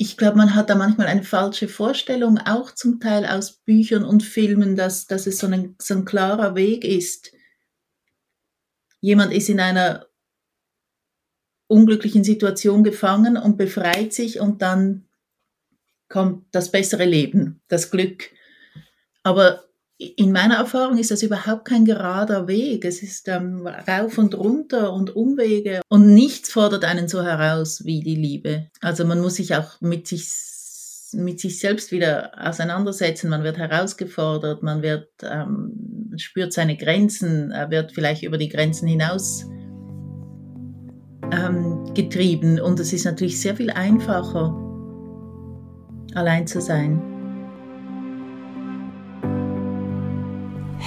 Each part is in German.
ich glaube, man hat da manchmal eine falsche Vorstellung, auch zum Teil aus Büchern und Filmen, dass, dass es so ein, so ein klarer Weg ist. Jemand ist in einer unglücklichen Situation gefangen und befreit sich und dann kommt das bessere Leben, das Glück. Aber in meiner Erfahrung ist das überhaupt kein gerader Weg. Es ist ähm, rauf und runter und Umwege und nichts fordert einen so heraus wie die Liebe. Also man muss sich auch mit sich mit sich selbst wieder auseinandersetzen. Man wird herausgefordert, man wird ähm, spürt seine Grenzen, wird vielleicht über die Grenzen hinaus ähm, getrieben und es ist natürlich sehr viel einfacher, allein zu sein.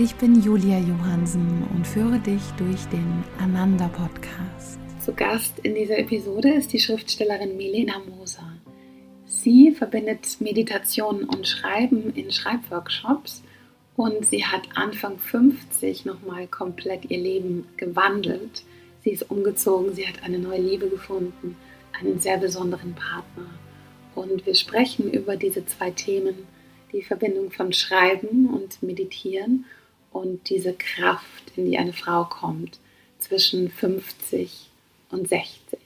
Ich bin Julia Johansen und führe dich durch den Ananda Podcast. Zu Gast in dieser Episode ist die Schriftstellerin Milena Moser. Sie verbindet Meditation und Schreiben in Schreibworkshops und sie hat Anfang 50 nochmal komplett ihr Leben gewandelt. Sie ist umgezogen, sie hat eine neue Liebe gefunden, einen sehr besonderen Partner. Und wir sprechen über diese zwei Themen, die Verbindung von Schreiben und Meditieren und diese Kraft, in die eine Frau kommt zwischen 50 und 60.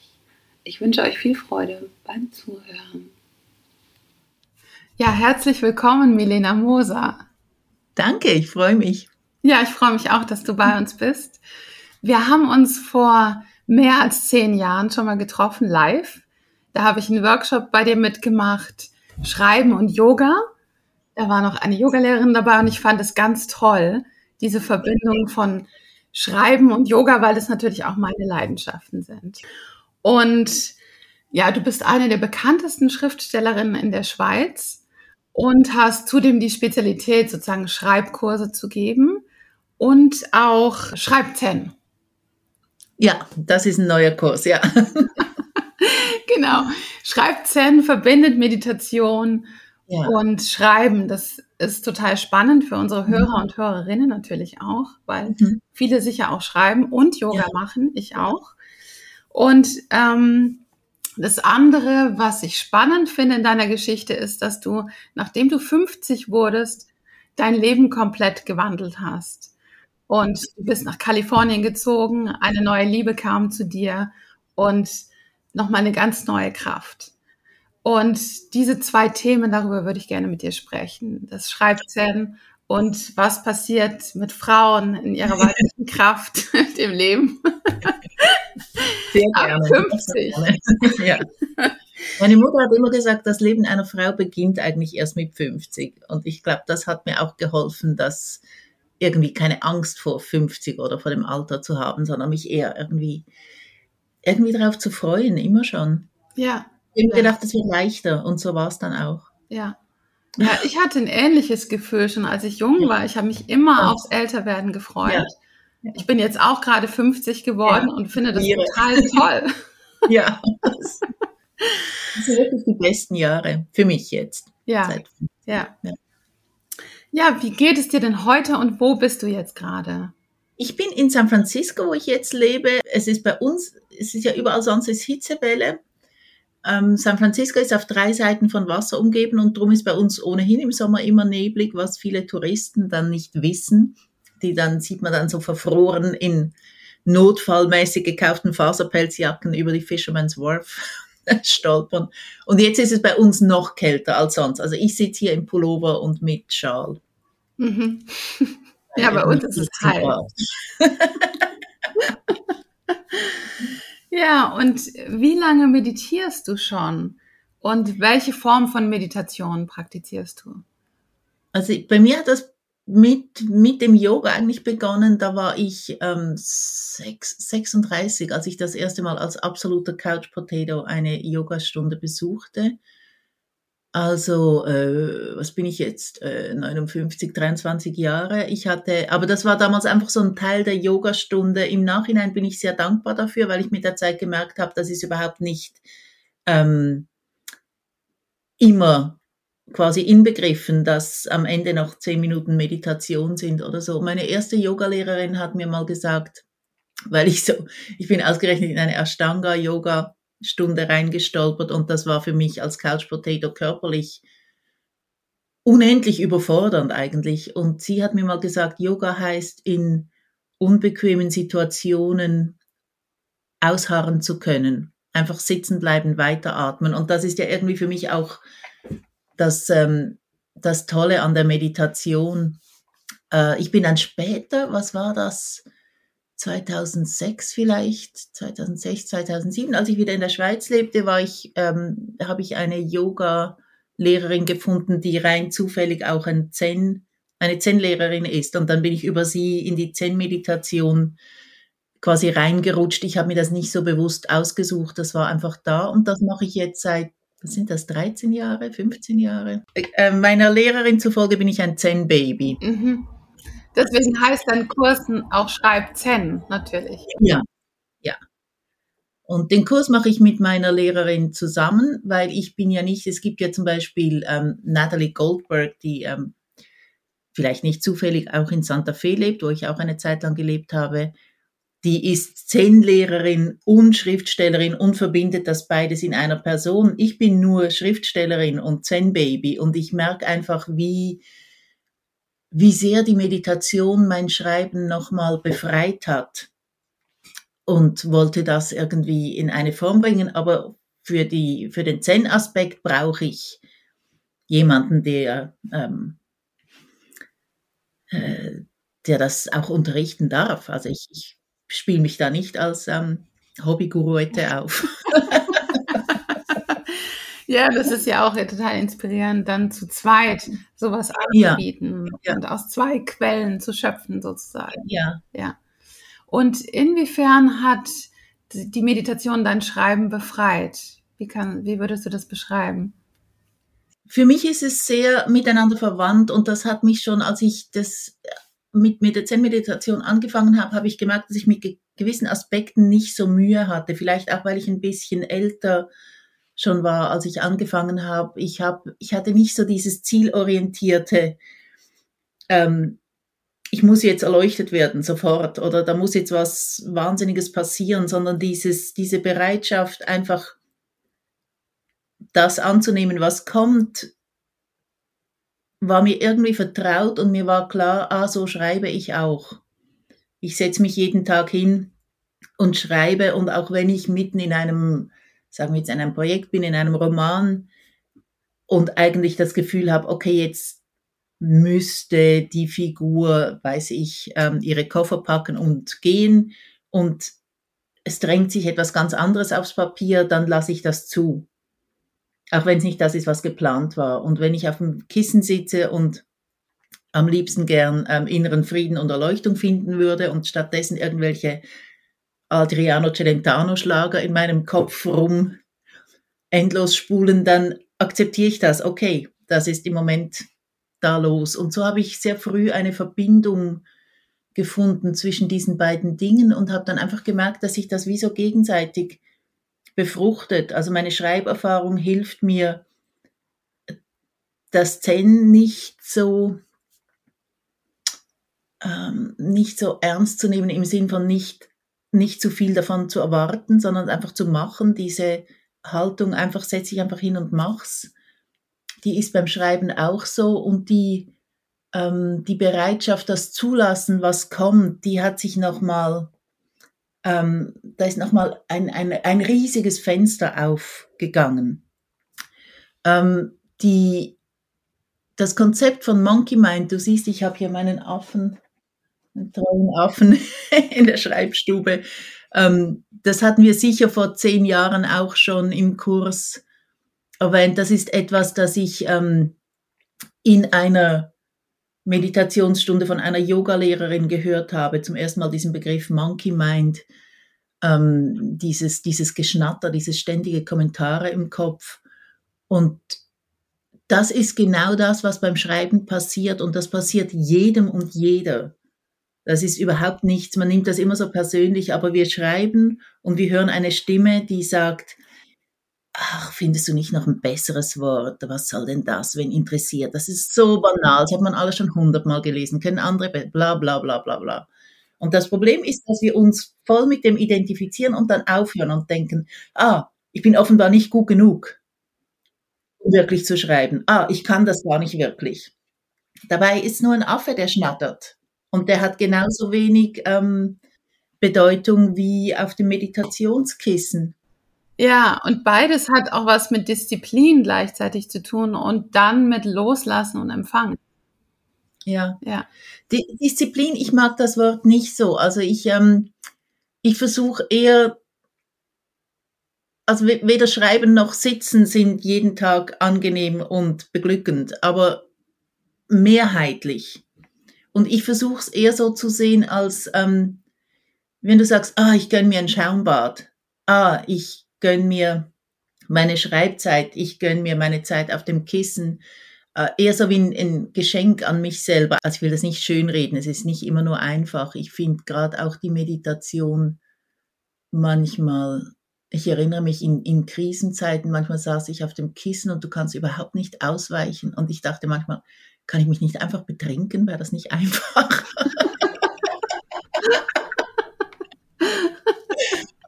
Ich wünsche euch viel Freude beim Zuhören. Ja, herzlich willkommen, Milena Moser. Danke, ich freue mich. Ja, ich freue mich auch, dass du bei uns bist. Wir haben uns vor mehr als zehn Jahren schon mal getroffen, live. Da habe ich einen Workshop bei dir mitgemacht, Schreiben und Yoga. Da war noch eine Yogalehrerin dabei und ich fand es ganz toll, diese Verbindung von Schreiben und Yoga, weil das natürlich auch meine Leidenschaften sind. Und ja, du bist eine der bekanntesten Schriftstellerinnen in der Schweiz und hast zudem die Spezialität, sozusagen Schreibkurse zu geben und auch Schreibzen. Ja, das ist ein neuer Kurs, ja. genau. Schreibzen verbindet Meditation ja. und Schreiben. Das ist total spannend für unsere Hörer mhm. und Hörerinnen natürlich auch, weil mhm. viele sicher auch schreiben und Yoga ja. machen, ich auch. Und ähm, das andere, was ich spannend finde in deiner Geschichte, ist, dass du, nachdem du 50 wurdest, dein Leben komplett gewandelt hast. Und du bist nach Kalifornien gezogen, eine neue Liebe kam zu dir und nochmal eine ganz neue Kraft. Und diese zwei Themen, darüber würde ich gerne mit dir sprechen. Das Schreibzen und was passiert mit Frauen in ihrer weiblichen Kraft im Leben. Sehr gerne. Ab 50. Ja. Meine Mutter hat immer gesagt, das Leben einer Frau beginnt eigentlich erst mit 50. Und ich glaube, das hat mir auch geholfen, dass irgendwie keine Angst vor 50 oder vor dem Alter zu haben, sondern mich eher irgendwie, irgendwie darauf zu freuen, immer schon. Ja, ich habe gedacht, es wird leichter und so war es dann auch. Ja. Ja, ich hatte ein ähnliches Gefühl schon, als ich jung war. Ich habe mich immer ja. aufs Älterwerden gefreut. Ja. Ich bin jetzt auch gerade 50 geworden ja. und finde das total toll. Ja. Das sind wirklich die besten Jahre für mich jetzt. Ja. ja. Ja. Ja, wie geht es dir denn heute und wo bist du jetzt gerade? Ich bin in San Francisco, wo ich jetzt lebe. Es ist bei uns, es ist ja überall sonst ist Hitzewelle. Ähm, San Francisco ist auf drei Seiten von Wasser umgeben und darum ist bei uns ohnehin im Sommer immer neblig, was viele Touristen dann nicht wissen. Die dann sieht man dann so verfroren in notfallmäßig gekauften Faserpelzjacken über die Fisherman's Wharf stolpern. Und jetzt ist es bei uns noch kälter als sonst. Also ich sitze hier im Pullover und mit Schal. Mhm. Ja, bei uns ist es kalt. Ja, und wie lange meditierst du schon? Und welche Form von Meditation praktizierst du? Also bei mir hat das mit, mit dem Yoga eigentlich begonnen. Da war ich ähm, 6, 36, als ich das erste Mal als absoluter Couch Potato eine Yogastunde besuchte. Also, äh, was bin ich jetzt? Äh, 59, 23 Jahre. Ich hatte, aber das war damals einfach so ein Teil der Yogastunde. Im Nachhinein bin ich sehr dankbar dafür, weil ich mit der Zeit gemerkt habe, das ist überhaupt nicht ähm, immer quasi inbegriffen, dass am Ende noch zehn Minuten Meditation sind oder so. Meine erste Yogalehrerin hat mir mal gesagt, weil ich so, ich bin ausgerechnet in eine Ashtanga-Yoga Stunde reingestolpert und das war für mich als Couch Potato körperlich unendlich überfordernd eigentlich. Und sie hat mir mal gesagt, Yoga heißt in unbequemen Situationen ausharren zu können, einfach sitzen bleiben, weiteratmen. Und das ist ja irgendwie für mich auch das, ähm, das Tolle an der Meditation. Äh, ich bin dann später, was war das? 2006 vielleicht, 2006, 2007, als ich wieder in der Schweiz lebte, war ich, ähm, habe ich eine Yoga-Lehrerin gefunden, die rein zufällig auch ein Zen, eine Zen-Lehrerin ist. Und dann bin ich über sie in die Zen-Meditation quasi reingerutscht. Ich habe mir das nicht so bewusst ausgesucht, das war einfach da. Und das mache ich jetzt seit, was sind das, 13 Jahre, 15 Jahre? Äh, meiner Lehrerin zufolge bin ich ein Zen-Baby. Mhm. Deswegen heißt dein Kurs auch Schreib Zen, natürlich. Ja, ja. Und den Kurs mache ich mit meiner Lehrerin zusammen, weil ich bin ja nicht, es gibt ja zum Beispiel ähm, Natalie Goldberg, die ähm, vielleicht nicht zufällig auch in Santa Fe lebt, wo ich auch eine Zeit lang gelebt habe. Die ist Zen-Lehrerin und Schriftstellerin und verbindet das beides in einer Person. Ich bin nur Schriftstellerin und Zen-Baby und ich merke einfach, wie, wie sehr die Meditation mein Schreiben nochmal befreit hat und wollte das irgendwie in eine Form bringen. Aber für, die, für den Zen-Aspekt brauche ich jemanden, der, ähm, äh, der das auch unterrichten darf. Also ich, ich spiele mich da nicht als ähm, Hobbyguruette auf. Ja, das ist ja auch total inspirierend, dann zu zweit sowas anzubieten ja. und aus zwei Quellen zu schöpfen sozusagen. Ja. Ja. Und inwiefern hat die Meditation dein Schreiben befreit? Wie, kann, wie würdest du das beschreiben? Für mich ist es sehr miteinander verwandt und das hat mich schon, als ich das mit, mit der Zen-Meditation angefangen habe, habe ich gemerkt, dass ich mit gewissen Aspekten nicht so Mühe hatte. Vielleicht auch, weil ich ein bisschen älter schon war, als ich angefangen habe. Ich habe, ich hatte nicht so dieses zielorientierte, ähm, ich muss jetzt erleuchtet werden sofort oder da muss jetzt was Wahnsinniges passieren, sondern dieses, diese Bereitschaft einfach das anzunehmen, was kommt, war mir irgendwie vertraut und mir war klar, ah, so schreibe ich auch. Ich setze mich jeden Tag hin und schreibe und auch wenn ich mitten in einem sagen wir jetzt in einem Projekt bin, in einem Roman und eigentlich das Gefühl habe, okay, jetzt müsste die Figur, weiß ich, ähm, ihre Koffer packen und gehen und es drängt sich etwas ganz anderes aufs Papier, dann lasse ich das zu. Auch wenn es nicht das ist, was geplant war. Und wenn ich auf dem Kissen sitze und am liebsten gern ähm, inneren Frieden und Erleuchtung finden würde und stattdessen irgendwelche Adriano Celentano Schlager in meinem Kopf rum endlos spulen, dann akzeptiere ich das. Okay, das ist im Moment da los. Und so habe ich sehr früh eine Verbindung gefunden zwischen diesen beiden Dingen und habe dann einfach gemerkt, dass sich das wie so gegenseitig befruchtet. Also meine Schreiberfahrung hilft mir, das Zen nicht so ähm, nicht so ernst zu nehmen im Sinn von nicht nicht zu viel davon zu erwarten, sondern einfach zu machen, diese Haltung einfach setz dich einfach hin und mach's. Die ist beim Schreiben auch so und die ähm, die Bereitschaft, das zulassen, was kommt, die hat sich nochmal, ähm, da ist nochmal ein, ein, ein riesiges Fenster aufgegangen. Ähm, die, das Konzept von Monkey Mind, du siehst, ich habe hier meinen Affen tollen Affen in der Schreibstube. Ähm, das hatten wir sicher vor zehn Jahren auch schon im Kurs erwähnt. Das ist etwas, das ich ähm, in einer Meditationsstunde von einer Yogalehrerin gehört habe. Zum ersten Mal diesen Begriff Monkey Mind. Ähm, dieses, dieses Geschnatter, dieses ständige Kommentare im Kopf. Und das ist genau das, was beim Schreiben passiert und das passiert jedem und jeder. Das ist überhaupt nichts, man nimmt das immer so persönlich, aber wir schreiben und wir hören eine Stimme, die sagt, ach, findest du nicht noch ein besseres Wort? Was soll denn das, wenn interessiert? Das ist so banal, das hat man alles schon hundertmal gelesen, können andere, bla bla bla bla bla. Und das Problem ist, dass wir uns voll mit dem identifizieren und dann aufhören und denken, ah, ich bin offenbar nicht gut genug, um wirklich zu schreiben. Ah, ich kann das gar nicht wirklich. Dabei ist nur ein Affe, der schnattert. Und der hat genauso wenig ähm, Bedeutung wie auf dem Meditationskissen. Ja, und beides hat auch was mit Disziplin gleichzeitig zu tun und dann mit Loslassen und Empfangen. Ja. ja. Die Disziplin, ich mag das Wort nicht so. Also ich, ähm, ich versuche eher, also weder Schreiben noch Sitzen sind jeden Tag angenehm und beglückend, aber mehrheitlich. Und ich versuche es eher so zu sehen, als ähm, wenn du sagst, ah, ich gönne mir ein Schaumbad, ah, ich gönne mir meine Schreibzeit, ich gönne mir meine Zeit auf dem Kissen, äh, eher so wie ein, ein, Geschenk an mich selber. Also ich will das nicht schönreden, es ist nicht immer nur einfach. Ich finde gerade auch die Meditation manchmal, ich erinnere mich in, in Krisenzeiten, manchmal saß ich auf dem Kissen und du kannst überhaupt nicht ausweichen. Und ich dachte manchmal, kann ich mich nicht einfach betrinken? Wäre das nicht einfach?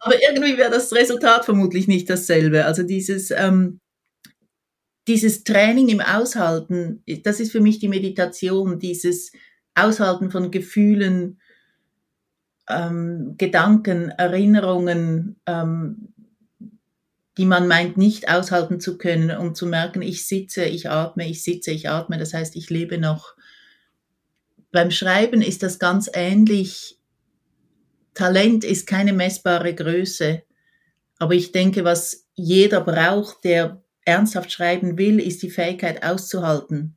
Aber irgendwie wäre das Resultat vermutlich nicht dasselbe. Also dieses, ähm, dieses Training im Aushalten, das ist für mich die Meditation, dieses Aushalten von Gefühlen, ähm, Gedanken, Erinnerungen, ähm, die man meint nicht aushalten zu können, um zu merken, ich sitze, ich atme, ich sitze, ich atme, das heißt, ich lebe noch. Beim Schreiben ist das ganz ähnlich. Talent ist keine messbare Größe, aber ich denke, was jeder braucht, der ernsthaft schreiben will, ist die Fähigkeit auszuhalten,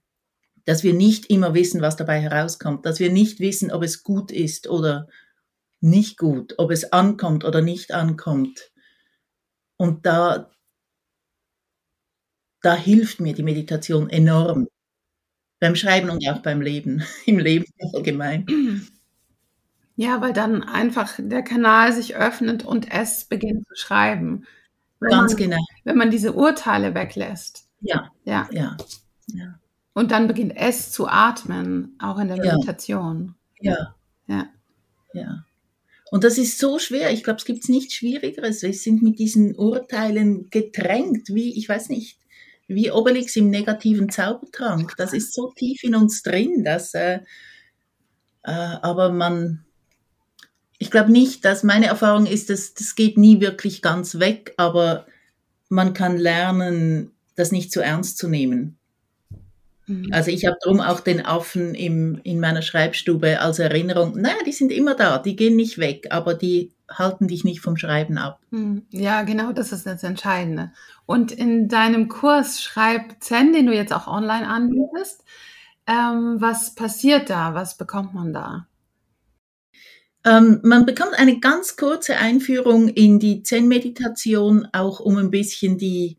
dass wir nicht immer wissen, was dabei herauskommt, dass wir nicht wissen, ob es gut ist oder nicht gut, ob es ankommt oder nicht ankommt und da, da hilft mir die Meditation enorm. Beim Schreiben und auch beim Leben, im Leben allgemein. Ja, weil dann einfach der Kanal sich öffnet und es beginnt zu schreiben. Wenn Ganz man, genau. Wenn man diese Urteile weglässt. Ja. Ja. ja. ja. Und dann beginnt es zu atmen, auch in der Meditation. Ja. Ja. Ja. Und das ist so schwer. Ich glaube, es gibt nichts Schwierigeres. Wir sind mit diesen Urteilen gedrängt, wie, ich weiß nicht, wie Obelix im negativen Zaubertrank. Das ist so tief in uns drin, dass, äh, äh, aber man, ich glaube nicht, dass meine Erfahrung ist, dass das geht nie wirklich ganz weg, aber man kann lernen, das nicht zu ernst zu nehmen. Mhm. Also ich habe drum auch den Affen im, in meiner Schreibstube als Erinnerung. Naja, die sind immer da, die gehen nicht weg, aber die halten dich nicht vom Schreiben ab. Mhm. Ja, genau, das ist das Entscheidende. Und in deinem Kurs Schreib Zen, den du jetzt auch online anbietest, ähm, was passiert da? Was bekommt man da? Ähm, man bekommt eine ganz kurze Einführung in die Zen-Meditation, auch um ein bisschen die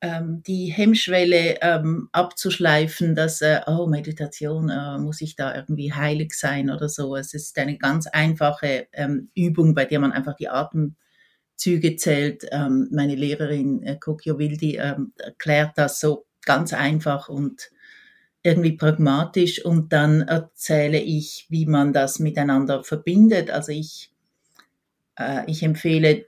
ähm, die Hemmschwelle ähm, abzuschleifen, dass, äh, oh, Meditation, äh, muss ich da irgendwie heilig sein oder so. Es ist eine ganz einfache ähm, Übung, bei der man einfach die Atemzüge zählt. Ähm, meine Lehrerin äh, Kokio Wildi ähm, erklärt das so ganz einfach und irgendwie pragmatisch und dann erzähle ich, wie man das miteinander verbindet. Also ich, äh, ich empfehle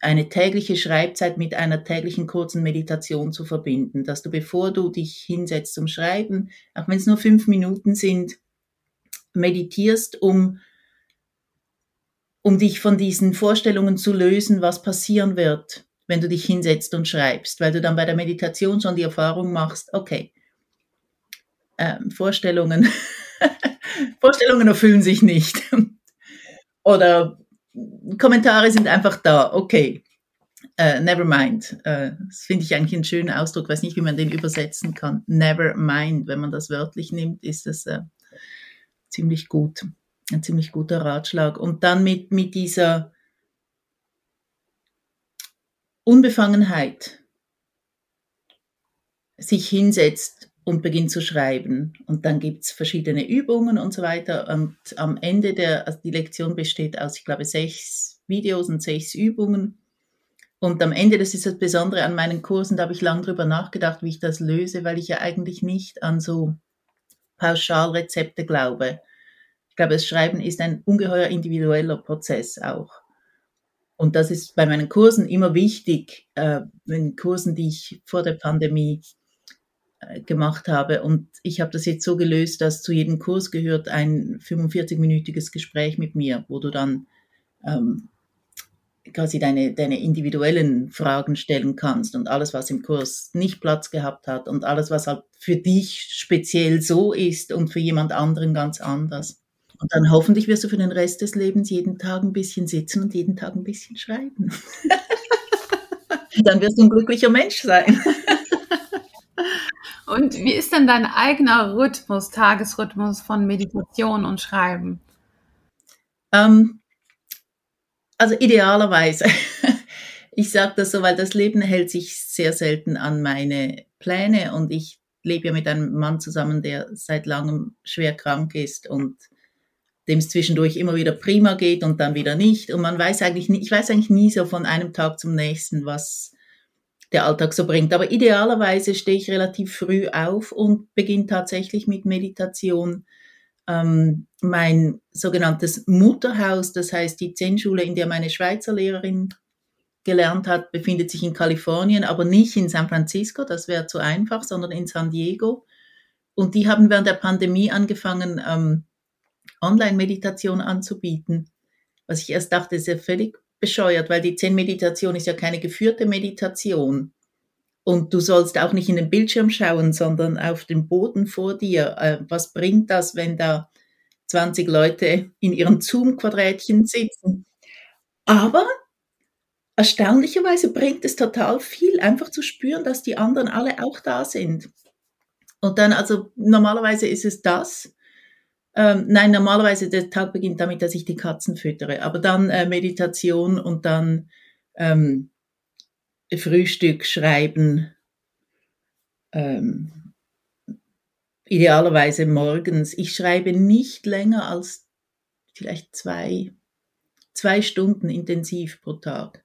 eine tägliche Schreibzeit mit einer täglichen kurzen Meditation zu verbinden, dass du, bevor du dich hinsetzt zum Schreiben, auch wenn es nur fünf Minuten sind, meditierst, um, um dich von diesen Vorstellungen zu lösen, was passieren wird, wenn du dich hinsetzt und schreibst, weil du dann bei der Meditation schon die Erfahrung machst, okay, äh, Vorstellungen, Vorstellungen erfüllen sich nicht. Oder Kommentare sind einfach da, okay. Uh, never mind. Uh, das finde ich eigentlich einen schönen Ausdruck. Weiß nicht, wie man den übersetzen kann. Never mind. Wenn man das wörtlich nimmt, ist das uh, ziemlich gut. Ein ziemlich guter Ratschlag. Und dann mit, mit dieser Unbefangenheit sich hinsetzt und beginnt zu schreiben. Und dann gibt's verschiedene Übungen und so weiter. Und am Ende der, also die Lektion besteht aus, ich glaube, sechs Videos und sechs Übungen. Und am Ende, das ist das Besondere an meinen Kursen, da habe ich lange drüber nachgedacht, wie ich das löse, weil ich ja eigentlich nicht an so Pauschalrezepte glaube. Ich glaube, das Schreiben ist ein ungeheuer individueller Prozess auch. Und das ist bei meinen Kursen immer wichtig, äh, in Kursen, die ich vor der Pandemie gemacht habe. Und ich habe das jetzt so gelöst, dass zu jedem Kurs gehört ein 45-minütiges Gespräch mit mir, wo du dann ähm, quasi deine, deine individuellen Fragen stellen kannst und alles, was im Kurs nicht Platz gehabt hat und alles, was halt für dich speziell so ist und für jemand anderen ganz anders. Und dann hoffentlich wirst du für den Rest des Lebens jeden Tag ein bisschen sitzen und jeden Tag ein bisschen schreiben. dann wirst du ein glücklicher Mensch sein. Und wie ist denn dein eigener Rhythmus, Tagesrhythmus von Meditation und Schreiben? Ähm, also idealerweise. Ich sage das so, weil das Leben hält sich sehr selten an meine Pläne und ich lebe ja mit einem Mann zusammen, der seit langem schwer krank ist und dem es zwischendurch immer wieder prima geht und dann wieder nicht. Und man weiß eigentlich ich weiß eigentlich nie so von einem Tag zum nächsten, was der Alltag so bringt. Aber idealerweise stehe ich relativ früh auf und beginne tatsächlich mit Meditation ähm, mein sogenanntes Mutterhaus, das heißt die Zen-Schule, in der meine Schweizer Lehrerin gelernt hat, befindet sich in Kalifornien, aber nicht in San Francisco, das wäre zu einfach, sondern in San Diego. Und die haben während der Pandemie angefangen, ähm, Online-Meditation anzubieten, was ich erst dachte, ist ja völlig bescheuert, weil die Zen-Meditation ist ja keine geführte Meditation. Und du sollst auch nicht in den Bildschirm schauen, sondern auf den Boden vor dir. Äh, was bringt das, wenn da 20 Leute in ihren Zoom-Quadrätchen sitzen? Aber erstaunlicherweise bringt es total viel, einfach zu spüren, dass die anderen alle auch da sind. Und dann, also normalerweise ist es das. Ähm, nein, normalerweise der Tag beginnt damit, dass ich die Katzen füttere. Aber dann äh, Meditation und dann ähm, Frühstück schreiben, ähm, idealerweise morgens. Ich schreibe nicht länger als vielleicht zwei, zwei Stunden intensiv pro Tag.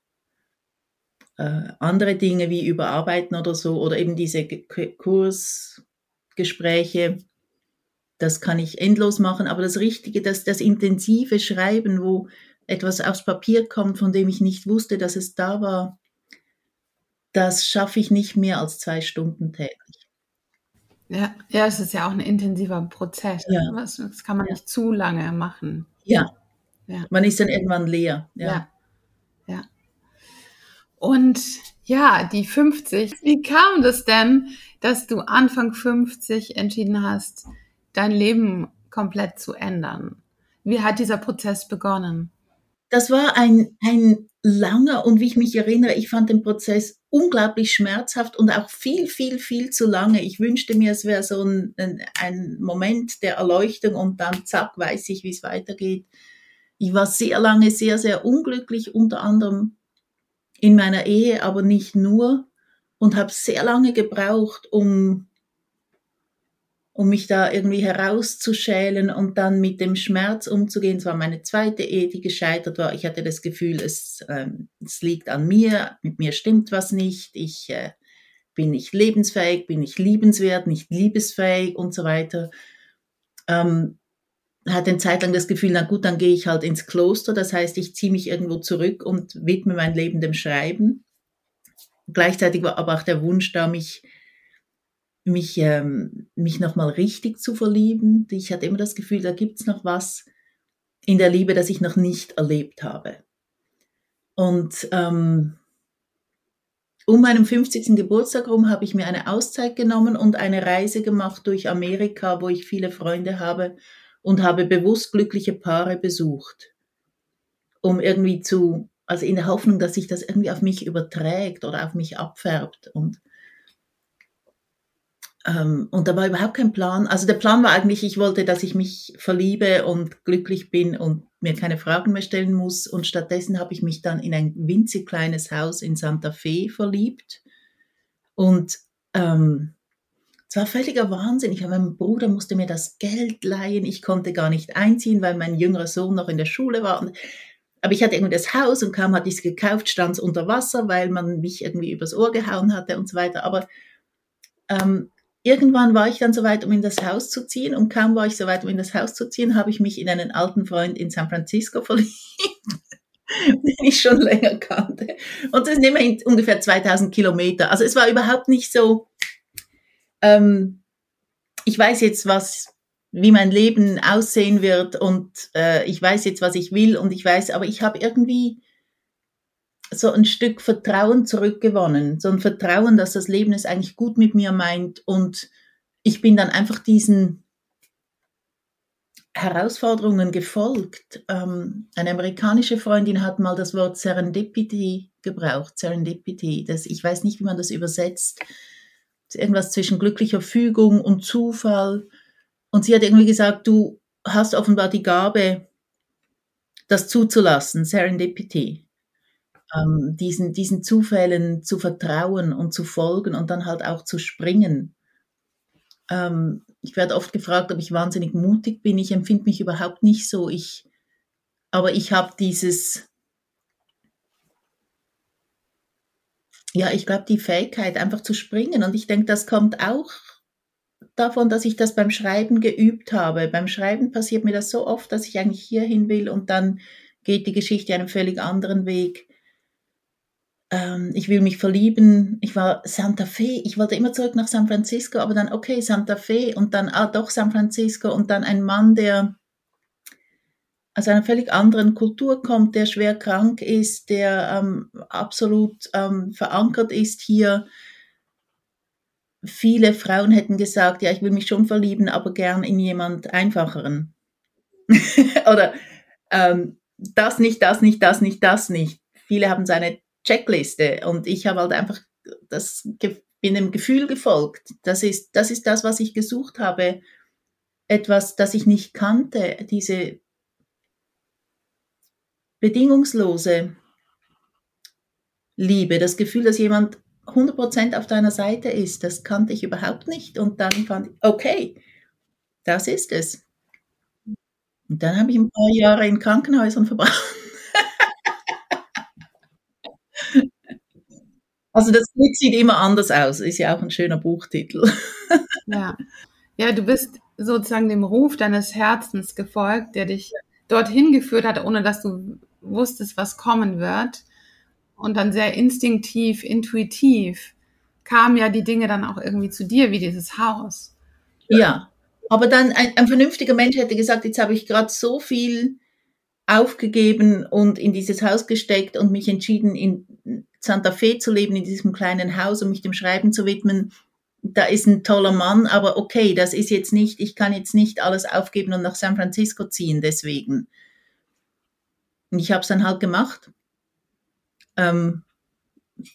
Äh, andere Dinge wie Überarbeiten oder so oder eben diese Kursgespräche, das kann ich endlos machen, aber das Richtige, das, das intensive Schreiben, wo etwas aufs Papier kommt, von dem ich nicht wusste, dass es da war, das schaffe ich nicht mehr als zwei Stunden täglich. Ja, ja, es ist ja auch ein intensiver Prozess. Ja. Das, das kann man ja. nicht zu lange machen. Ja. ja. Man ist dann irgendwann leer. Ja. ja. ja. Und ja, die 50. Wie kam das denn, dass du Anfang 50 entschieden hast, dein Leben komplett zu ändern? Wie hat dieser Prozess begonnen? Das war ein, ein langer und wie ich mich erinnere, ich fand den Prozess unglaublich schmerzhaft und auch viel, viel, viel zu lange. Ich wünschte mir, es wäre so ein, ein, Moment der Erleuchtung und dann zack, weiß ich, wie es weitergeht. Ich war sehr lange sehr, sehr unglücklich, unter anderem in meiner Ehe, aber nicht nur und habe sehr lange gebraucht, um um mich da irgendwie herauszuschälen und dann mit dem Schmerz umzugehen. Es war meine zweite Ehe, die gescheitert war. Ich hatte das Gefühl, es, ähm, es liegt an mir, mit mir stimmt was nicht, ich äh, bin nicht lebensfähig, bin nicht liebenswert, nicht liebesfähig und so weiter. Ähm, hatte eine Zeit lang das Gefühl, na gut, dann gehe ich halt ins Kloster. Das heißt, ich ziehe mich irgendwo zurück und widme mein Leben dem Schreiben. Gleichzeitig war aber auch der Wunsch da, mich mich, ähm, mich nochmal richtig zu verlieben. Ich hatte immer das Gefühl, da gibt's noch was in der Liebe, das ich noch nicht erlebt habe. Und ähm, um meinen 50. Geburtstag herum habe ich mir eine Auszeit genommen und eine Reise gemacht durch Amerika, wo ich viele Freunde habe und habe bewusst glückliche Paare besucht, um irgendwie zu, also in der Hoffnung, dass sich das irgendwie auf mich überträgt oder auf mich abfärbt. Und und da war überhaupt kein Plan. Also der Plan war eigentlich, ich wollte, dass ich mich verliebe und glücklich bin und mir keine Fragen mehr stellen muss. Und stattdessen habe ich mich dann in ein winzig kleines Haus in Santa Fe verliebt. Und ähm, es war völliger Wahnsinn. Ich, mein Bruder musste mir das Geld leihen. Ich konnte gar nicht einziehen, weil mein jüngerer Sohn noch in der Schule war. Aber ich hatte irgendwie das Haus und kaum hatte ich es gekauft, stand es unter Wasser, weil man mich irgendwie übers Ohr gehauen hatte und so weiter. Aber ähm, irgendwann war ich dann soweit, um in das Haus zu ziehen. Und kaum war ich soweit, um in das Haus zu ziehen, habe ich mich in einen alten Freund in San Francisco verliebt. den ich schon länger kannte. Und das sind immerhin ungefähr 2000 Kilometer. Also es war überhaupt nicht so, ähm, ich weiß jetzt, was, wie mein Leben aussehen wird und äh, ich weiß jetzt, was ich will und ich weiß, aber ich habe irgendwie so ein Stück Vertrauen zurückgewonnen, so ein Vertrauen, dass das Leben es eigentlich gut mit mir meint und ich bin dann einfach diesen Herausforderungen gefolgt. Ähm, eine amerikanische Freundin hat mal das Wort Serendipity gebraucht, Serendipity. Das, ich weiß nicht, wie man das übersetzt irgendwas zwischen glücklicher Fügung und Zufall. Und sie hat irgendwie gesagt, du hast offenbar die Gabe, das zuzulassen, Serendipity, ähm, diesen, diesen Zufällen zu vertrauen und zu folgen und dann halt auch zu springen. Ähm, ich werde oft gefragt, ob ich wahnsinnig mutig bin. Ich empfinde mich überhaupt nicht so. Ich, aber ich habe dieses, ja, ich glaube, die Fähigkeit, einfach zu springen. Und ich denke, das kommt auch davon, dass ich das beim Schreiben geübt habe. Beim Schreiben passiert mir das so oft, dass ich eigentlich hierhin will und dann geht die Geschichte einen völlig anderen Weg. Ähm, ich will mich verlieben. Ich war Santa Fe. Ich wollte immer zurück nach San Francisco, aber dann, okay, Santa Fe und dann, ah, doch San Francisco und dann ein Mann, der aus einer völlig anderen Kultur kommt, der schwer krank ist, der ähm, absolut ähm, verankert ist hier. Viele Frauen hätten gesagt, ja, ich will mich schon verlieben, aber gern in jemand einfacheren. Oder ähm, das nicht, das nicht, das nicht, das nicht. Viele haben seine Checkliste und ich habe halt einfach das bin dem Gefühl gefolgt. Das ist, das ist das, was ich gesucht habe. Etwas, das ich nicht kannte, diese bedingungslose Liebe, das Gefühl, dass jemand 100% auf deiner Seite ist, das kannte ich überhaupt nicht. Und dann fand ich, okay, das ist es. Und dann habe ich ein paar Jahre in Krankenhäusern verbracht. Also das Glück sieht immer anders aus, ist ja auch ein schöner Buchtitel. ja. ja, du bist sozusagen dem Ruf deines Herzens gefolgt, der dich dorthin geführt hat, ohne dass du wusstest, was kommen wird. Und dann sehr instinktiv, intuitiv kamen ja die Dinge dann auch irgendwie zu dir, wie dieses Haus. Ja, aber dann ein, ein vernünftiger Mensch hätte gesagt, jetzt habe ich gerade so viel aufgegeben und in dieses Haus gesteckt und mich entschieden, in Santa Fe zu leben, in diesem kleinen Haus, um mich dem Schreiben zu widmen. Da ist ein toller Mann, aber okay, das ist jetzt nicht, ich kann jetzt nicht alles aufgeben und nach San Francisco ziehen, deswegen. Und ich habe es dann halt gemacht. Ähm,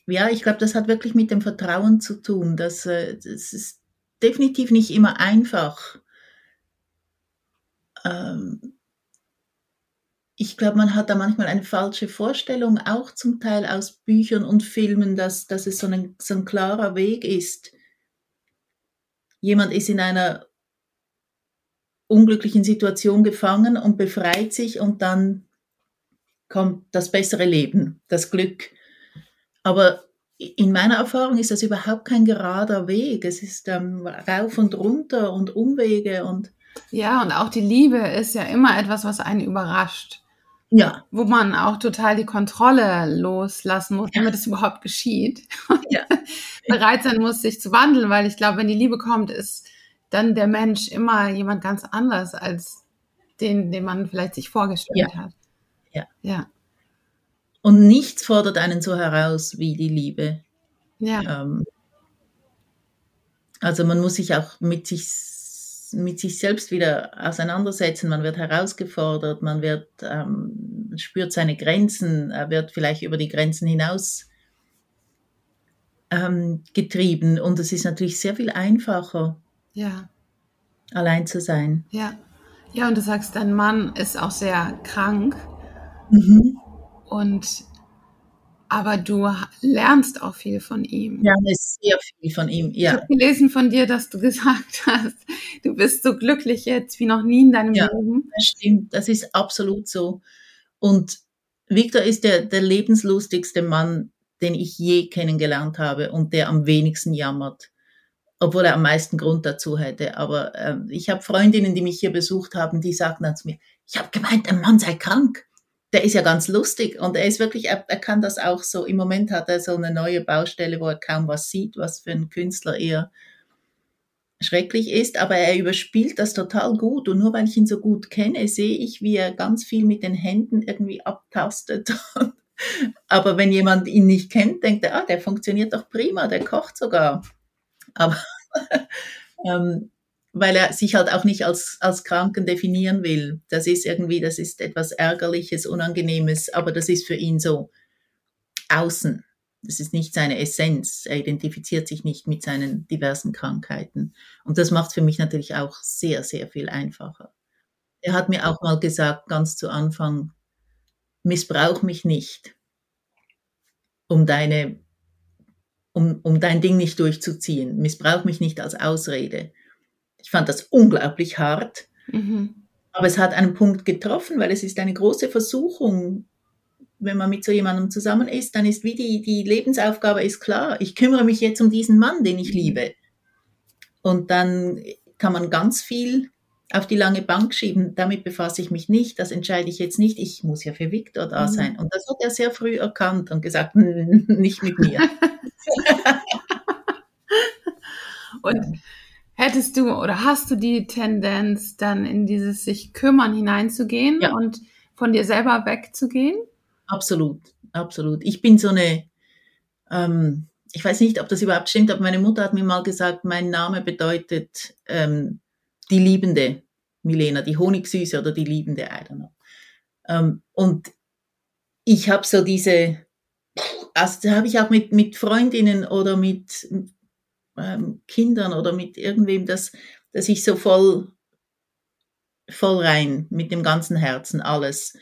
ja, ich glaube, das hat wirklich mit dem Vertrauen zu tun. Das, äh, das ist definitiv nicht immer einfach. Ähm, ich glaube, man hat da manchmal eine falsche Vorstellung, auch zum Teil aus Büchern und Filmen, dass, dass es so ein, so ein klarer Weg ist. Jemand ist in einer unglücklichen Situation gefangen und befreit sich und dann kommt das bessere Leben, das Glück. Aber in meiner Erfahrung ist das überhaupt kein gerader Weg. Es ist ähm, rauf und runter und Umwege und ja, und auch die Liebe ist ja immer etwas, was einen überrascht. Ja. Wo man auch total die Kontrolle loslassen muss, damit ja. es überhaupt geschieht. Ja. Bereit sein muss, sich zu wandeln, weil ich glaube, wenn die Liebe kommt, ist dann der Mensch immer jemand ganz anders als den, den man vielleicht sich vorgestellt ja. hat. Ja. ja. Und nichts fordert einen so heraus wie die Liebe. Ja. Ähm, also man muss sich auch mit sich, mit sich selbst wieder auseinandersetzen. Man wird herausgefordert, man wird, ähm, spürt seine Grenzen, er wird vielleicht über die Grenzen hinaus ähm, getrieben. Und es ist natürlich sehr viel einfacher, ja. allein zu sein. Ja. Ja, und du sagst, dein Mann ist auch sehr krank. Mhm. Und aber du lernst auch viel von ihm. Ja, sehr viel von ihm, ja. Ich habe gelesen von dir, dass du gesagt hast, du bist so glücklich jetzt wie noch nie in deinem ja, Leben. Das stimmt, das ist absolut so. Und Victor ist der, der lebenslustigste Mann, den ich je kennengelernt habe und der am wenigsten jammert obwohl er am meisten Grund dazu hätte. Aber äh, ich habe Freundinnen, die mich hier besucht haben, die sagten dann zu mir, ich habe gemeint, ein Mann sei krank. Der ist ja ganz lustig und er ist wirklich, er, er kann das auch so. Im Moment hat er so eine neue Baustelle, wo er kaum was sieht, was für einen Künstler eher schrecklich ist, aber er überspielt das total gut und nur weil ich ihn so gut kenne, sehe ich, wie er ganz viel mit den Händen irgendwie abtastet. aber wenn jemand ihn nicht kennt, denkt er, ah, der funktioniert doch prima, der kocht sogar. Aber ähm, weil er sich halt auch nicht als, als Kranken definieren will. Das ist irgendwie, das ist etwas Ärgerliches, Unangenehmes, aber das ist für ihn so außen. Das ist nicht seine Essenz. Er identifiziert sich nicht mit seinen diversen Krankheiten. Und das macht für mich natürlich auch sehr, sehr viel einfacher. Er hat mir auch mal gesagt, ganz zu Anfang, missbrauch mich nicht, um deine um, um dein Ding nicht durchzuziehen. Missbrauch mich nicht als Ausrede. Ich fand das unglaublich hart. Mhm. Aber es hat einen Punkt getroffen, weil es ist eine große Versuchung, wenn man mit so jemandem zusammen ist, dann ist wie die, die Lebensaufgabe ist klar. Ich kümmere mich jetzt um diesen Mann, den ich liebe. Und dann kann man ganz viel auf die lange Bank schieben. Damit befasse ich mich nicht. Das entscheide ich jetzt nicht. Ich muss ja für Victor da mhm. sein. Und das hat er sehr früh erkannt und gesagt, nicht mit mir. und hättest du oder hast du die Tendenz, dann in dieses sich kümmern hineinzugehen ja. und von dir selber wegzugehen? Absolut, absolut. Ich bin so eine, ähm, ich weiß nicht, ob das überhaupt stimmt, aber meine Mutter hat mir mal gesagt, mein Name bedeutet ähm, die Liebende, Milena, die Honigsüße oder die Liebende, I don't know. Ähm, und ich habe so diese, also habe ich auch mit, mit Freundinnen oder mit ähm, Kindern oder mit irgendwem, dass, dass ich so voll, voll rein mit dem ganzen Herzen alles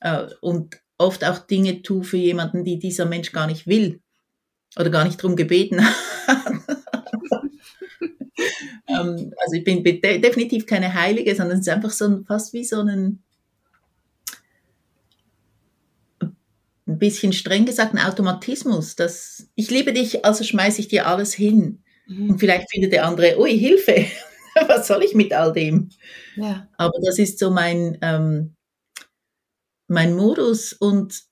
äh, und oft auch Dinge tue für jemanden, die dieser Mensch gar nicht will oder gar nicht drum gebeten hat. ähm, also ich bin de definitiv keine Heilige, sondern es ist einfach so ein, fast wie so ein ein bisschen streng gesagt ein Automatismus, dass ich liebe dich, also schmeiße ich dir alles hin. Mhm. Und vielleicht findet der andere, ui, Hilfe, was soll ich mit all dem? Ja. Aber das ist so mein, ähm, mein Modus und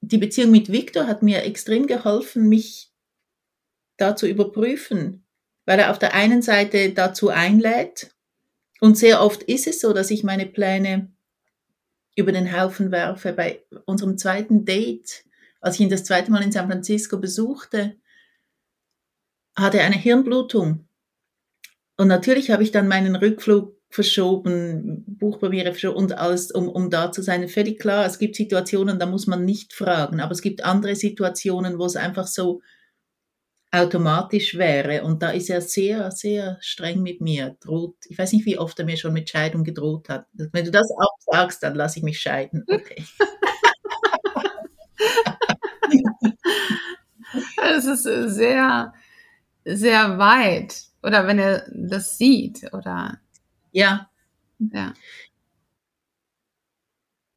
die Beziehung mit Victor hat mir extrem geholfen, mich da zu überprüfen, weil er auf der einen Seite dazu einlädt und sehr oft ist es so, dass ich meine Pläne über den Haufen werfe. Bei unserem zweiten Date, als ich ihn das zweite Mal in San Francisco besuchte, hatte eine Hirnblutung. Und natürlich habe ich dann meinen Rückflug verschoben, Buchpremiere verschoben und alles, um, um da zu sein. Völlig klar, es gibt Situationen, da muss man nicht fragen, aber es gibt andere Situationen, wo es einfach so automatisch wäre. Und da ist er sehr, sehr streng mit mir. Droht, ich weiß nicht, wie oft er mir schon mit Scheidung gedroht hat. Wenn du das auch sagst, dann lasse ich mich scheiden. Okay. Es ist sehr, sehr weit. Oder wenn er das sieht, oder? Ja. Ja.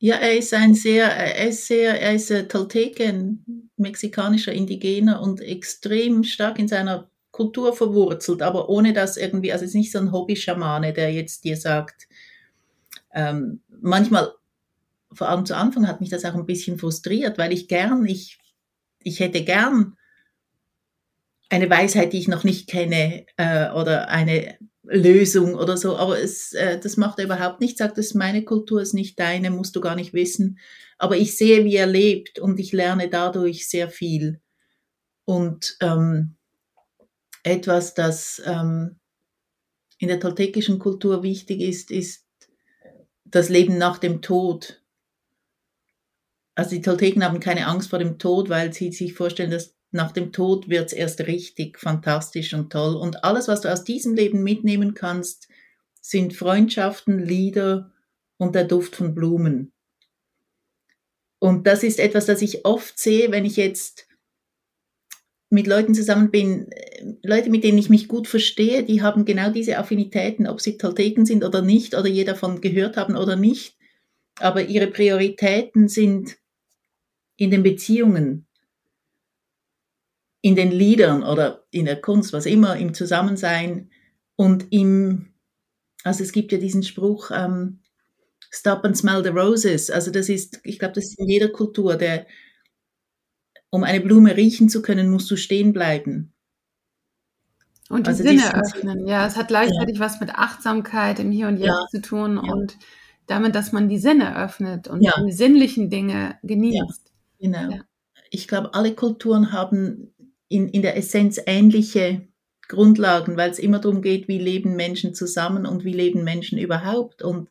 Ja, er ist ein sehr, er ist sehr, er ist Tolteken, mexikanischer Indigener und extrem stark in seiner Kultur verwurzelt, aber ohne dass irgendwie, also es ist nicht so ein Hobby-Schamane, der jetzt dir sagt, ähm, manchmal, vor allem zu Anfang hat mich das auch ein bisschen frustriert, weil ich gern, ich, ich hätte gern eine Weisheit, die ich noch nicht kenne, äh, oder eine Lösung oder so, aber es, äh, das macht er überhaupt nicht, sagt, das ist meine Kultur, ist nicht deine, musst du gar nicht wissen. Aber ich sehe, wie er lebt und ich lerne dadurch sehr viel. Und ähm, etwas, das ähm, in der toltekischen Kultur wichtig ist, ist das Leben nach dem Tod. Also die Tolteken haben keine Angst vor dem Tod, weil sie sich vorstellen, dass nach dem Tod wird es erst richtig fantastisch und toll. Und alles, was du aus diesem Leben mitnehmen kannst, sind Freundschaften, Lieder und der Duft von Blumen. Und das ist etwas, das ich oft sehe, wenn ich jetzt mit Leuten zusammen bin, Leute, mit denen ich mich gut verstehe, die haben genau diese Affinitäten, ob sie Tolteken sind oder nicht, oder je davon gehört haben oder nicht. Aber ihre Prioritäten sind in den Beziehungen, in den Liedern oder in der Kunst, was immer, im Zusammensein und im, also es gibt ja diesen Spruch, ähm, Stop and smell the roses. Also das ist, ich glaube, das ist in jeder Kultur, der, um eine Blume riechen zu können, musst du stehen bleiben. Und die also Sinne öffnen, ja. Es hat gleichzeitig ja. was mit Achtsamkeit im Hier und Jetzt ja. zu tun ja. und damit, dass man die Sinne öffnet und die sinnlichen Dinge genießt. genau. Ich glaube, alle Kulturen haben in, in der Essenz ähnliche Grundlagen, weil es immer darum geht, wie leben Menschen zusammen und wie leben Menschen überhaupt. Und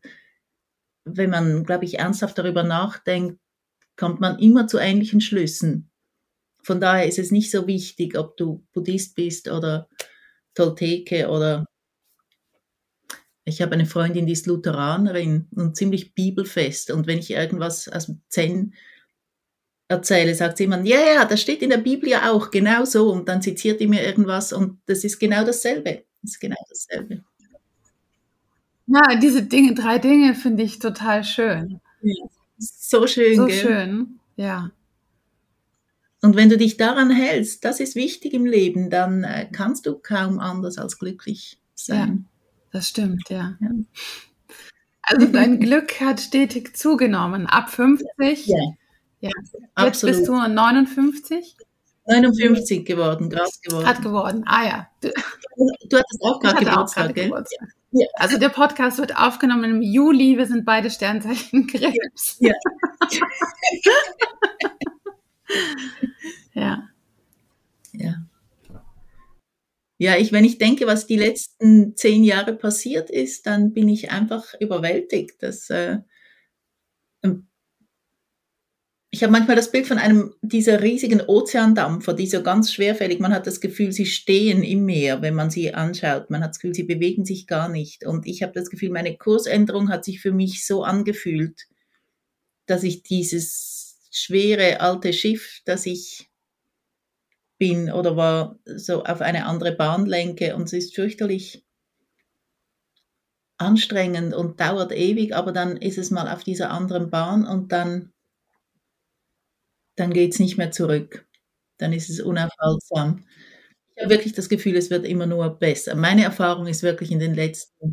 wenn man, glaube ich, ernsthaft darüber nachdenkt, kommt man immer zu ähnlichen Schlüssen. Von daher ist es nicht so wichtig, ob du Buddhist bist oder Tolteke oder ich habe eine Freundin, die ist Lutheranerin und ziemlich bibelfest. Und wenn ich irgendwas aus dem Zen erzähle, sagt sie immer, ja, ja, das steht in der Bibel ja auch, genau so. Und dann zitiert die mir irgendwas und das ist genau dasselbe. Das ist genau dasselbe. Ja, diese Dinge, drei Dinge finde ich total schön. Ja, so schön. So gell? schön, ja. Und wenn du dich daran hältst, das ist wichtig im Leben, dann äh, kannst du kaum anders als glücklich sein. Ja, das stimmt, ja. ja. Also dein Glück hat stetig zugenommen. Ab 50? Ja. Ja. Jetzt Absolut. bist du 59? 59 geworden, gerade geworden. Hat geworden, ah ja. Du, du hattest auch gerade Geburtstag, gell? Geburtstag. Ja. Also der Podcast wird aufgenommen im Juli. Wir sind beide Sternzeichen Krebs. Ja. ja. Ja. Ja, ich, wenn ich denke, was die letzten zehn Jahre passiert ist, dann bin ich einfach überwältigt. Das, äh, ich habe manchmal das Bild von einem dieser riesigen Ozeandampfer, die so ganz schwerfällig, man hat das Gefühl, sie stehen im Meer, wenn man sie anschaut. Man hat das Gefühl, sie bewegen sich gar nicht. Und ich habe das Gefühl, meine Kursänderung hat sich für mich so angefühlt, dass ich dieses schwere alte Schiff, das ich bin oder war, so auf eine andere Bahn lenke. Und es ist fürchterlich anstrengend und dauert ewig, aber dann ist es mal auf dieser anderen Bahn und dann dann geht es nicht mehr zurück. Dann ist es unaufhaltsam. Ich habe wirklich das Gefühl, es wird immer nur besser. Meine Erfahrung ist wirklich in den letzten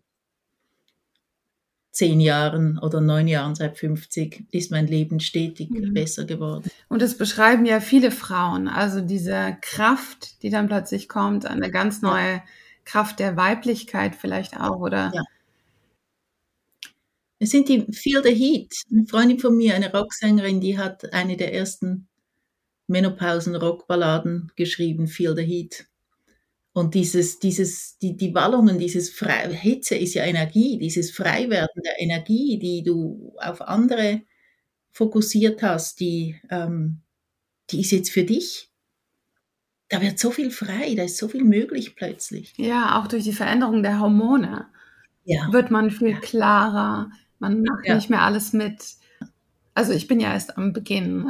zehn Jahren oder neun Jahren, seit 50, ist mein Leben stetig mhm. besser geworden. Und das beschreiben ja viele Frauen. Also diese Kraft, die dann plötzlich kommt, eine ganz neue. Kraft der Weiblichkeit vielleicht auch, oder? Ja. Es sind die Feel the Heat. Eine Freundin von mir, eine Rocksängerin, die hat eine der ersten Menopausen-Rockballaden geschrieben, Feel the Heat. Und dieses, dieses, die, die Wallungen, dieses Frei Hitze ist ja Energie, dieses Freiwerden der Energie, die du auf andere fokussiert hast, die, ähm, die ist jetzt für dich. Da wird so viel frei, da ist so viel möglich plötzlich. Ja, auch durch die Veränderung der Hormone ja. wird man viel klarer, man macht ja. nicht mehr alles mit. Also ich bin ja erst am Beginn.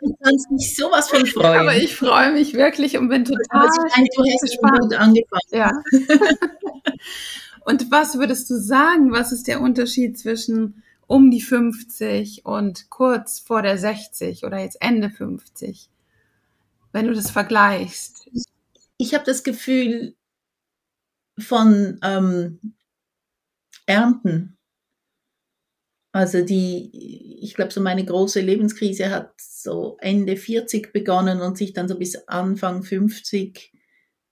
du kannst mich sowas von freuen. Aber ich freue mich wirklich und bin total du hast gespannt. angefangen. Ja. und was würdest du sagen, was ist der Unterschied zwischen um die 50 und kurz vor der 60 oder jetzt Ende 50? Wenn du das vergleichst. Ich habe das Gefühl, von ähm, Ernten. Also die, ich glaube, so meine große Lebenskrise hat so Ende 40 begonnen und sich dann so bis Anfang 50.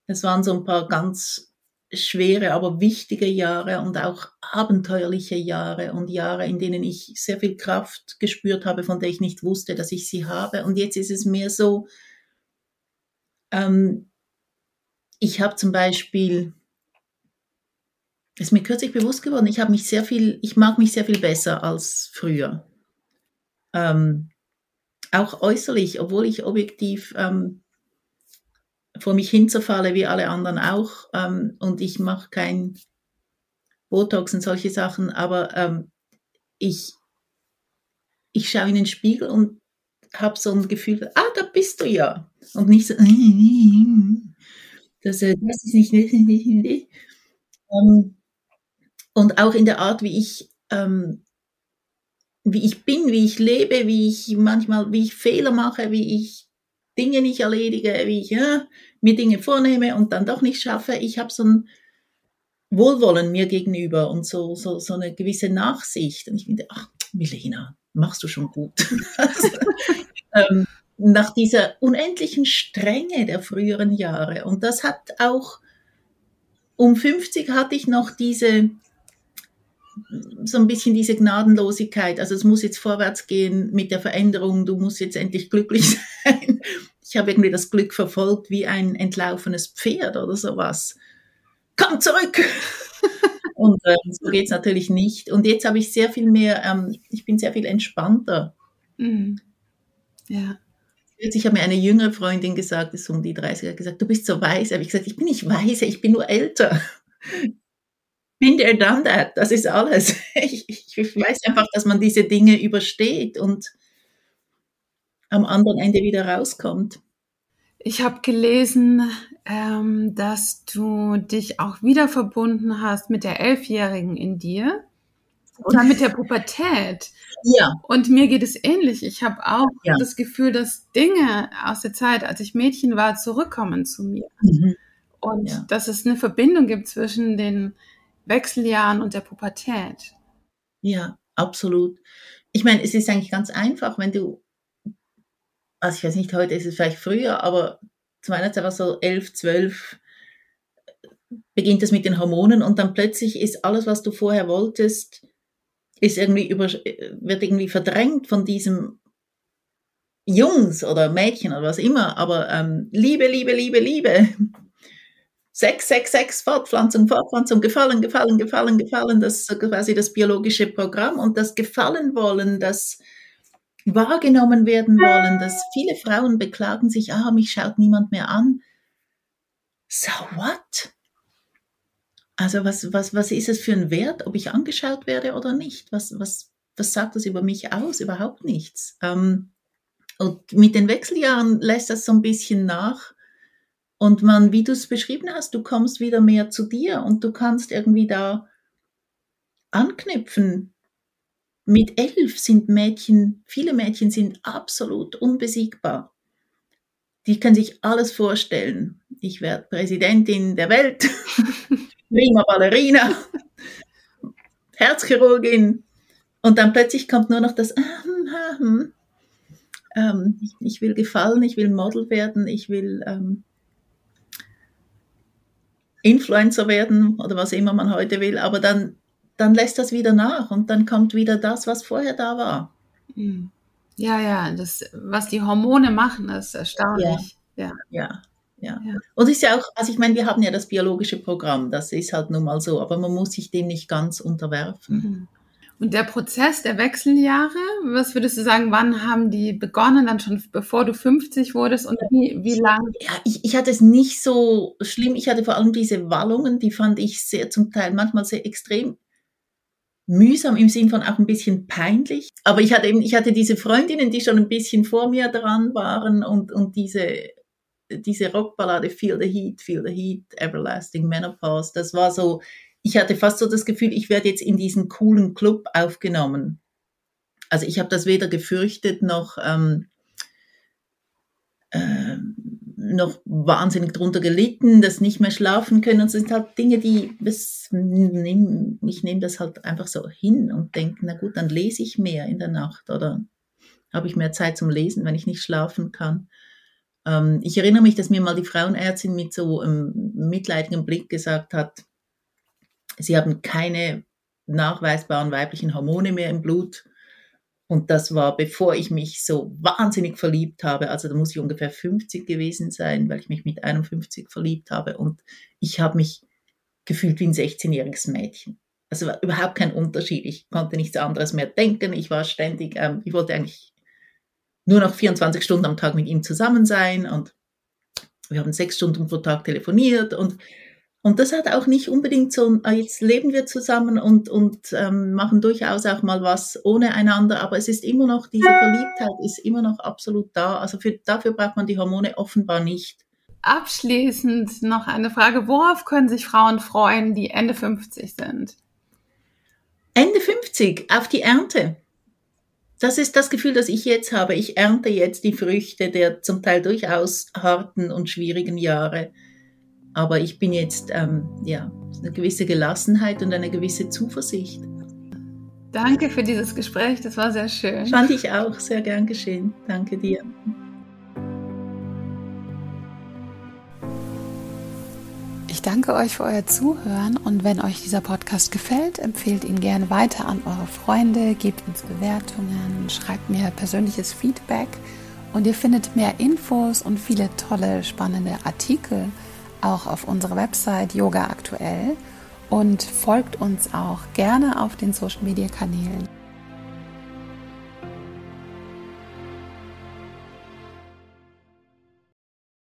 Es waren so ein paar ganz schwere, aber wichtige Jahre und auch abenteuerliche Jahre und Jahre, in denen ich sehr viel Kraft gespürt habe, von der ich nicht wusste, dass ich sie habe. Und jetzt ist es mehr so, ähm, ich habe zum Beispiel ist mir kürzlich bewusst geworden, ich habe mich sehr viel, ich mag mich sehr viel besser als früher. Ähm, auch äußerlich, obwohl ich objektiv ähm, vor mich hinzerfalle, wie alle anderen auch, ähm, und ich mache kein Botox und solche Sachen, aber ähm, ich, ich schaue in den Spiegel und habe so ein Gefühl, ah, da bist du ja. Und nicht so, das, äh, das ist nicht. Ähm, und auch in der Art, wie ich, ähm, wie ich bin, wie ich lebe, wie ich manchmal, wie ich Fehler mache, wie ich Dinge nicht erledige, wie ich ja, mir Dinge vornehme und dann doch nicht schaffe. Ich habe so ein Wohlwollen mir gegenüber und so, so, so eine gewisse Nachsicht. Und ich finde, ach, Milena, machst du schon gut. ähm, nach dieser unendlichen Strenge der früheren Jahre. Und das hat auch, um 50 hatte ich noch diese, so ein bisschen diese Gnadenlosigkeit. Also es muss jetzt vorwärts gehen mit der Veränderung, du musst jetzt endlich glücklich sein. Ich habe irgendwie das Glück verfolgt wie ein entlaufenes Pferd oder sowas. Komm zurück! Und äh, so geht es natürlich nicht. Und jetzt habe ich sehr viel mehr, ähm, ich bin sehr viel entspannter. Mhm. Ja. Ich habe mir eine jüngere Freundin gesagt, ist um die 30 er gesagt, du bist so weise. Habe ich gesagt, ich bin nicht weise, ich bin nur älter. Bin der done that, das ist alles. Ich, ich weiß einfach, dass man diese Dinge übersteht und am anderen Ende wieder rauskommt. Ich habe gelesen, ähm, dass du dich auch wieder verbunden hast mit der Elfjährigen in dir oder mit der Pubertät. Ja. Und mir geht es ähnlich. Ich habe auch ja. das Gefühl, dass Dinge aus der Zeit, als ich Mädchen war, zurückkommen zu mir. Mhm. Und ja. dass es eine Verbindung gibt zwischen den Wechseljahren und der Pubertät. Ja, absolut. Ich meine, es ist eigentlich ganz einfach, wenn du, also ich weiß nicht, heute ist es vielleicht früher, aber zu meiner Zeit war so elf, zwölf, beginnt es mit den Hormonen und dann plötzlich ist alles, was du vorher wolltest, ist irgendwie über, wird irgendwie verdrängt von diesem Jungs oder Mädchen oder was immer, aber ähm, Liebe, Liebe, Liebe, Liebe. Sex, Sex, Sex, Fortpflanzung, Fortpflanzung, Gefallen, Gefallen, Gefallen, Gefallen, das ist quasi das biologische Programm und das Gefallen wollen, das wahrgenommen werden wollen, dass viele Frauen beklagen sich, ah, mich schaut niemand mehr an. So what? Also was, was, was ist es für ein Wert, ob ich angeschaut werde oder nicht? Was, was, was sagt das über mich aus? Überhaupt nichts. Ähm, und mit den Wechseljahren lässt das so ein bisschen nach. Und man, wie du es beschrieben hast, du kommst wieder mehr zu dir und du kannst irgendwie da anknüpfen. Mit elf sind Mädchen, viele Mädchen sind absolut unbesiegbar. Die können sich alles vorstellen. Ich werde Präsidentin der Welt. prima Ballerina, Herzchirurgin. Und dann plötzlich kommt nur noch das, ähm, ich, ich, will gefallen, ich will Model werden, ich will ähm, Influencer werden oder was immer man heute will. Aber dann, dann lässt das wieder nach und dann kommt wieder das, was vorher da war. Hm. Ja, ja, das, was die Hormone machen, ist erstaunlich. Ja, ja. ja. Ja. Und es ist ja auch, also ich meine, wir haben ja das biologische Programm, das ist halt nun mal so, aber man muss sich dem nicht ganz unterwerfen. Mhm. Und der Prozess der Wechseljahre, was würdest du sagen, wann haben die begonnen, dann schon bevor du 50 wurdest und wie, wie lang? Ja, ich, ich hatte es nicht so schlimm. Ich hatte vor allem diese Wallungen, die fand ich sehr zum Teil manchmal sehr extrem mühsam im Sinn von auch ein bisschen peinlich. Aber ich hatte eben, ich hatte diese Freundinnen, die schon ein bisschen vor mir dran waren und, und diese diese Rockballade Feel the Heat, Feel the Heat, Everlasting Menopause, das war so, ich hatte fast so das Gefühl, ich werde jetzt in diesen coolen Club aufgenommen. Also ich habe das weder gefürchtet noch, ähm, äh, noch wahnsinnig drunter gelitten, das nicht mehr schlafen können. Und es sind halt Dinge, die, das, ich nehme das halt einfach so hin und denke, na gut, dann lese ich mehr in der Nacht oder habe ich mehr Zeit zum Lesen, wenn ich nicht schlafen kann. Ähm, ich erinnere mich, dass mir mal die Frauenärztin mit so einem mitleidigem Blick gesagt hat, sie haben keine nachweisbaren weiblichen Hormone mehr im Blut. Und das war, bevor ich mich so wahnsinnig verliebt habe. Also da muss ich ungefähr 50 gewesen sein, weil ich mich mit 51 verliebt habe. Und ich habe mich gefühlt wie ein 16-jähriges Mädchen. Also war überhaupt kein Unterschied. Ich konnte nichts anderes mehr denken. Ich war ständig, ähm, ich wollte eigentlich nur noch 24 Stunden am Tag mit ihm zusammen sein und wir haben sechs Stunden pro Tag telefoniert und Und das hat auch nicht unbedingt so, ah, jetzt leben wir zusammen und, und ähm, machen durchaus auch mal was ohne einander, aber es ist immer noch, diese Verliebtheit ist immer noch absolut da. Also für, dafür braucht man die Hormone offenbar nicht. Abschließend noch eine Frage, worauf können sich Frauen freuen, die Ende 50 sind? Ende 50, auf die Ernte. Das ist das Gefühl, das ich jetzt habe. Ich ernte jetzt die Früchte der zum Teil durchaus harten und schwierigen Jahre aber ich bin jetzt, ähm, ja, eine gewisse Gelassenheit und eine gewisse Zuversicht. Danke für dieses Gespräch, das war sehr schön. Fand ich auch sehr gern geschehen. Danke dir. Ich danke euch für euer Zuhören und wenn euch dieser Podcast gefällt, empfehlt ihn gerne weiter an eure Freunde, gebt uns Bewertungen, schreibt mir persönliches Feedback und ihr findet mehr Infos und viele tolle, spannende Artikel auch auf unserer Website Yoga aktuell und folgt uns auch gerne auf den Social Media Kanälen